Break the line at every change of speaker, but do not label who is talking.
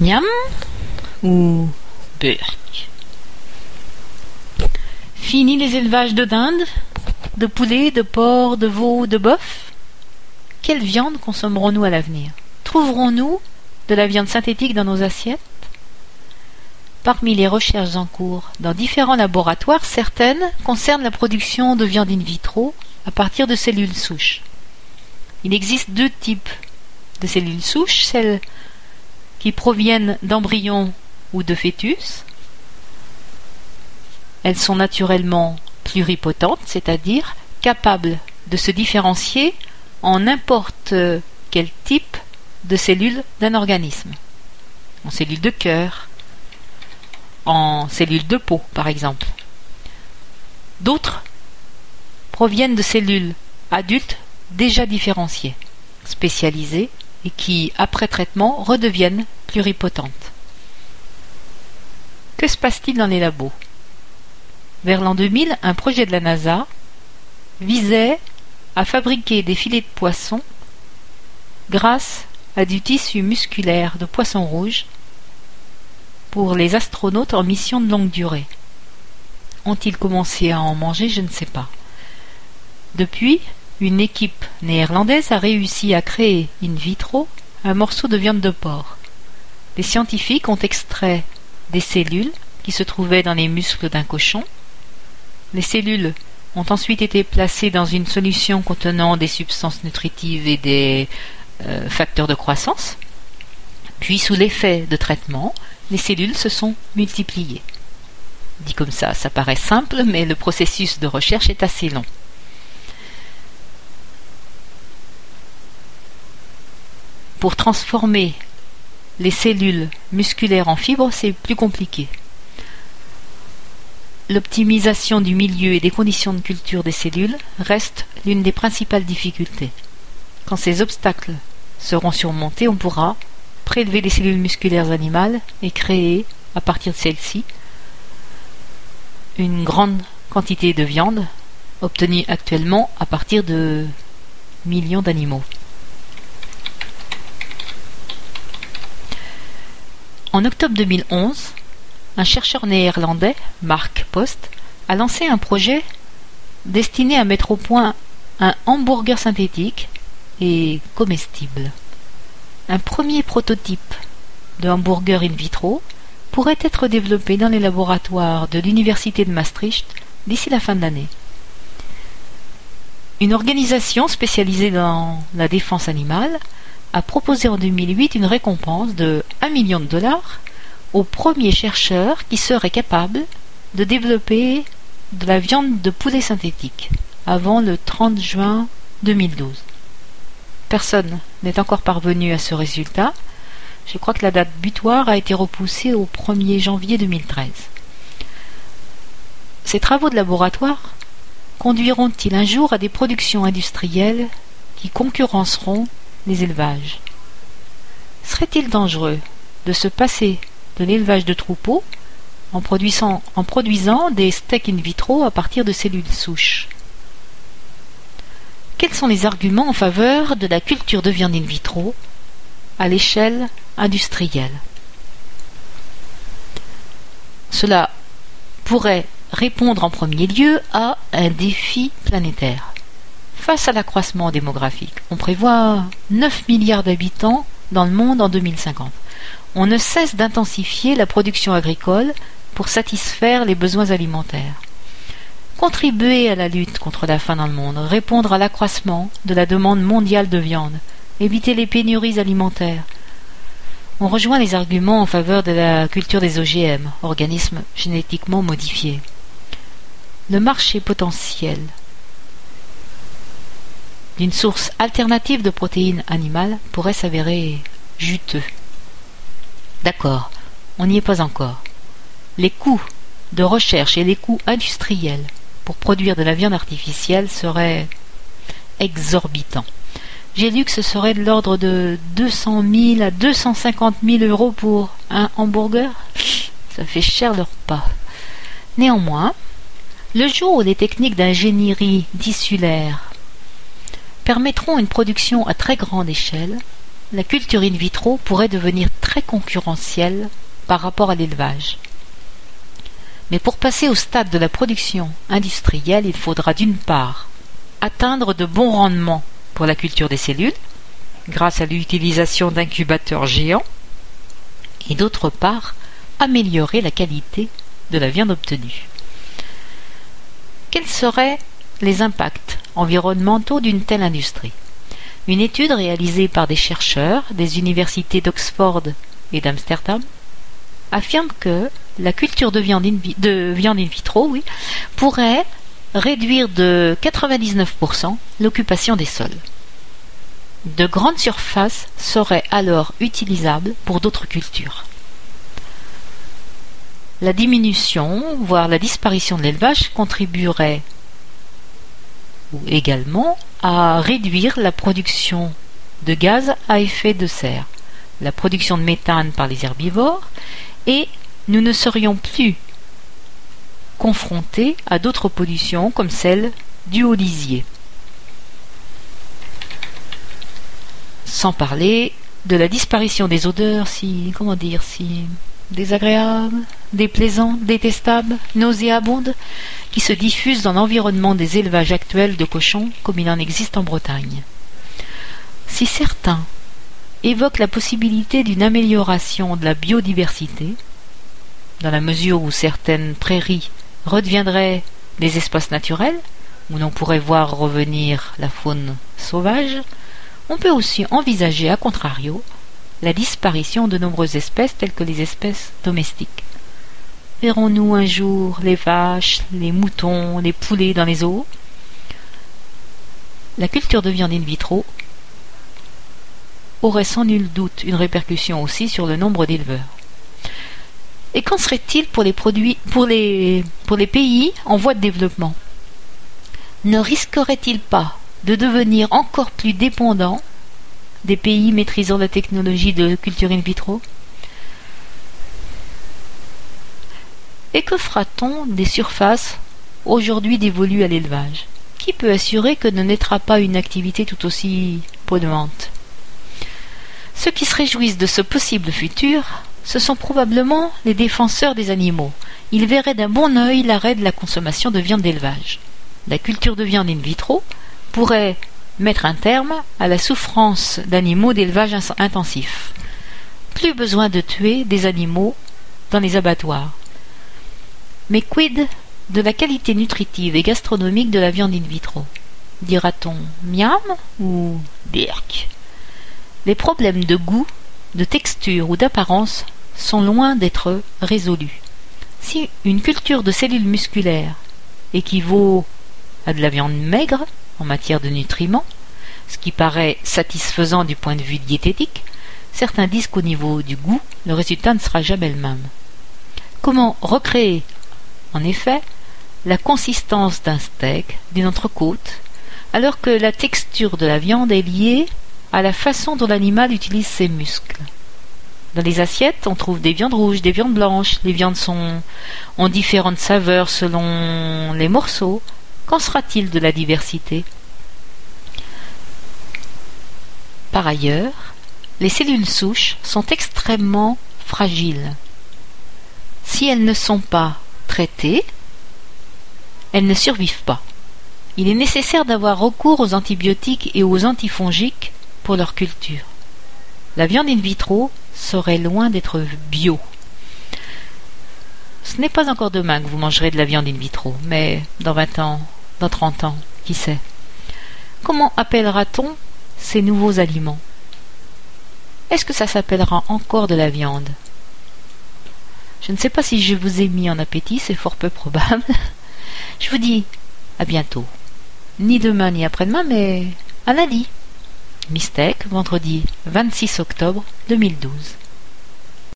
Miam. Ou Burk. Fini les élevages de dinde, de poulet, de porc, de veau, de bœuf Quelle viande consommerons-nous à l'avenir? Trouverons-nous de la viande synthétique dans nos assiettes? Parmi les recherches en cours dans différents laboratoires, certaines concernent la production de viande in vitro à partir de cellules souches. Il existe deux types de cellules souches, celles qui proviennent d'embryons ou de fœtus. Elles sont naturellement pluripotentes, c'est-à-dire capables de se différencier en n'importe quel type de cellules d'un organisme. En cellules de cœur, en cellules de peau, par exemple. D'autres proviennent de cellules adultes déjà différenciées, spécialisées et qui, après traitement, redeviennent pluripotentes. Que se passe-t-il dans les labos? Vers l'an 2000, un projet de la NASA visait à fabriquer des filets de poisson grâce à du tissu musculaire de poisson rouge pour les astronautes en mission de longue durée. Ont-ils commencé à en manger? Je ne sais pas. Depuis, une équipe néerlandaise a réussi à créer in vitro un morceau de viande de porc. Les scientifiques ont extrait des cellules qui se trouvaient dans les muscles d'un cochon. Les cellules ont ensuite été placées dans une solution contenant des substances nutritives et des euh, facteurs de croissance. Puis, sous l'effet de traitement, les cellules se sont multipliées. Dit comme ça, ça paraît simple, mais le processus de recherche est assez long. Pour transformer les cellules musculaires en fibres, c'est plus compliqué. L'optimisation du milieu et des conditions de culture des cellules reste l'une des principales difficultés. Quand ces obstacles seront surmontés, on pourra, prélever les cellules musculaires animales et créer, à partir de celles-ci, une grande quantité de viande obtenue actuellement à partir de millions d'animaux. En octobre 2011, un chercheur néerlandais, Mark Post, a lancé un projet destiné à mettre au point un hamburger synthétique et comestible. Un premier prototype de hamburger in vitro pourrait être développé dans les laboratoires de l'Université de Maastricht d'ici la fin de l'année. Une organisation spécialisée dans la défense animale a proposé en 2008 une récompense de 1 million de dollars au premier chercheur qui serait capable de développer de la viande de poulet synthétique avant le 30 juin 2012. Personne n'est encore parvenu à ce résultat. Je crois que la date butoir a été repoussée au 1er janvier 2013. Ces travaux de laboratoire conduiront-ils un jour à des productions industrielles qui concurrenceront les élevages. Serait-il dangereux de se passer de l'élevage de troupeaux en produisant, des steaks in vitro à partir de cellules souches? Quels sont les arguments en faveur de la culture de viande in vitro à l'échelle industrielle? Cela pourrait répondre en premier lieu à un défi planétaire. Face à l'accroissement démographique, on prévoit 9 milliards d'habitants dans le monde en 2050. On ne cesse d'intensifier la production agricole pour satisfaire les besoins alimentaires contribuer à la lutte contre la faim dans le monde, répondre à l'accroissement de la demande mondiale de viande, éviter les pénuries alimentaires. On rejoint les arguments en faveur de la culture des OGM, organismes génétiquement modifiés. Le marché potentiel d'une source alternative de protéines animales pourrait s'avérer juteux. D'accord, on n'y est pas encore. Les coûts de recherche et les coûts industriels pour produire de la viande artificielle serait exorbitant. J'ai lu que ce serait de l'ordre de 200 000 à 250 000 euros pour un hamburger. Ça fait cher le repas. Néanmoins, le jour où les techniques d'ingénierie tissulaire permettront une production à très grande échelle, la culture in vitro pourrait devenir très concurrentielle par rapport à l'élevage. Mais pour passer au stade de la production industrielle, il faudra d'une part atteindre de bons rendements pour la culture des cellules, grâce à l'utilisation d'incubateurs géants, et d'autre part améliorer la qualité de la viande obtenue. Quels seraient les impacts environnementaux d'une telle industrie Une étude réalisée par des chercheurs des universités d'Oxford et d'Amsterdam affirme que la culture de viande in, vitro pourrait réduire de 99% l'occupation des sols. De grandes surfaces seraient alors utilisables pour d'autres cultures. La diminution, voire la disparition de l'élevage contribuerait également à réduire la production de gaz à effet de serre, la production de méthane par les herbivores, et nous ne serions plus confrontés à d'autres pollutions comme celle du haut lisier. Sans parler de la disparition des odeurs si comment dire si désagréables, déplaisantes, détestables, nauséabondes, qui se diffusent dans l'environnement des élevages actuels de cochons comme il en existe en Bretagne. Si certains évoquent la possibilité d'une amélioration de la biodiversité, dans la mesure où certaines prairies redeviendraient des espaces naturels, où l'on pourrait voir revenir la faune sauvage, on peut aussi envisager, à contrario, la disparition de nombreuses espèces telles que les espèces domestiques. Verrons-nous un jour les vaches, les moutons, les poulets dans les eaux? La culture de viande in vitro. Aurait sans nul doute une répercussion aussi sur le nombre d'éleveurs. Et qu'en serait-il pour les pays en voie de développement? Ne risquerait-il pas de devenir encore plus dépendants des pays maîtrisant la technologie de culture in vitro? Et que fera-t-on des surfaces aujourd'hui dévolues à l'élevage? Qui peut assurer que ne naîtra pas une activité tout aussi polluante? Ceux qui se réjouissent de ce possible futur, ce sont probablement les défenseurs des animaux. Ils verraient d'un bon œil l'arrêt de la consommation de viande d'élevage. La culture de viande in vitro pourrait mettre un terme à la souffrance d'animaux d'élevage intensif. Plus besoin de tuer des animaux dans les abattoirs. Mais quid de la qualité nutritive et gastronomique de la viande in vitro? Dira-t-on miam ou birk? Les problèmes de goût, de texture ou d'apparence sont loin d'être résolus. Si une culture de cellules musculaires équivaut à de la viande maigre, en matière de nutriments, ce qui paraît satisfaisant du point de vue diététique, certains disent qu'au niveau du goût, le résultat ne sera jamais le même. Comment recréer, en effet, la consistance d'un steak, d'une entrecôte, alors que la texture de la viande est liée à la façon dont l'animal utilise ses muscles. Dans les assiettes, on trouve des viandes rouges, des viandes blanches. Les viandes ont différentes saveurs selon les morceaux, Qu'en sera-t-il de la diversité? Par ailleurs, les cellules souches sont extrêmement fragiles. Si elles ne sont pas traitées, elles ne survivent pas. Il est nécessaire d'avoir recours aux antibiotiques et aux antifongiques pour leur culture. La viande in vitro serait loin d'être bio. Ce n'est pas encore demain que vous mangerez de la viande in vitro, mais dans vingt ans, dans trente ans, qui sait. Comment appellera-t-on ces nouveaux aliments? Est-ce que ça s'appellera encore de la viande? Je ne sais pas si je vous ai mis en appétit, c'est fort peu probable. Je vous dis à bientôt. Ni demain ni après-demain, mais à lundi. Mistake, vendredi 26 octobre 2012.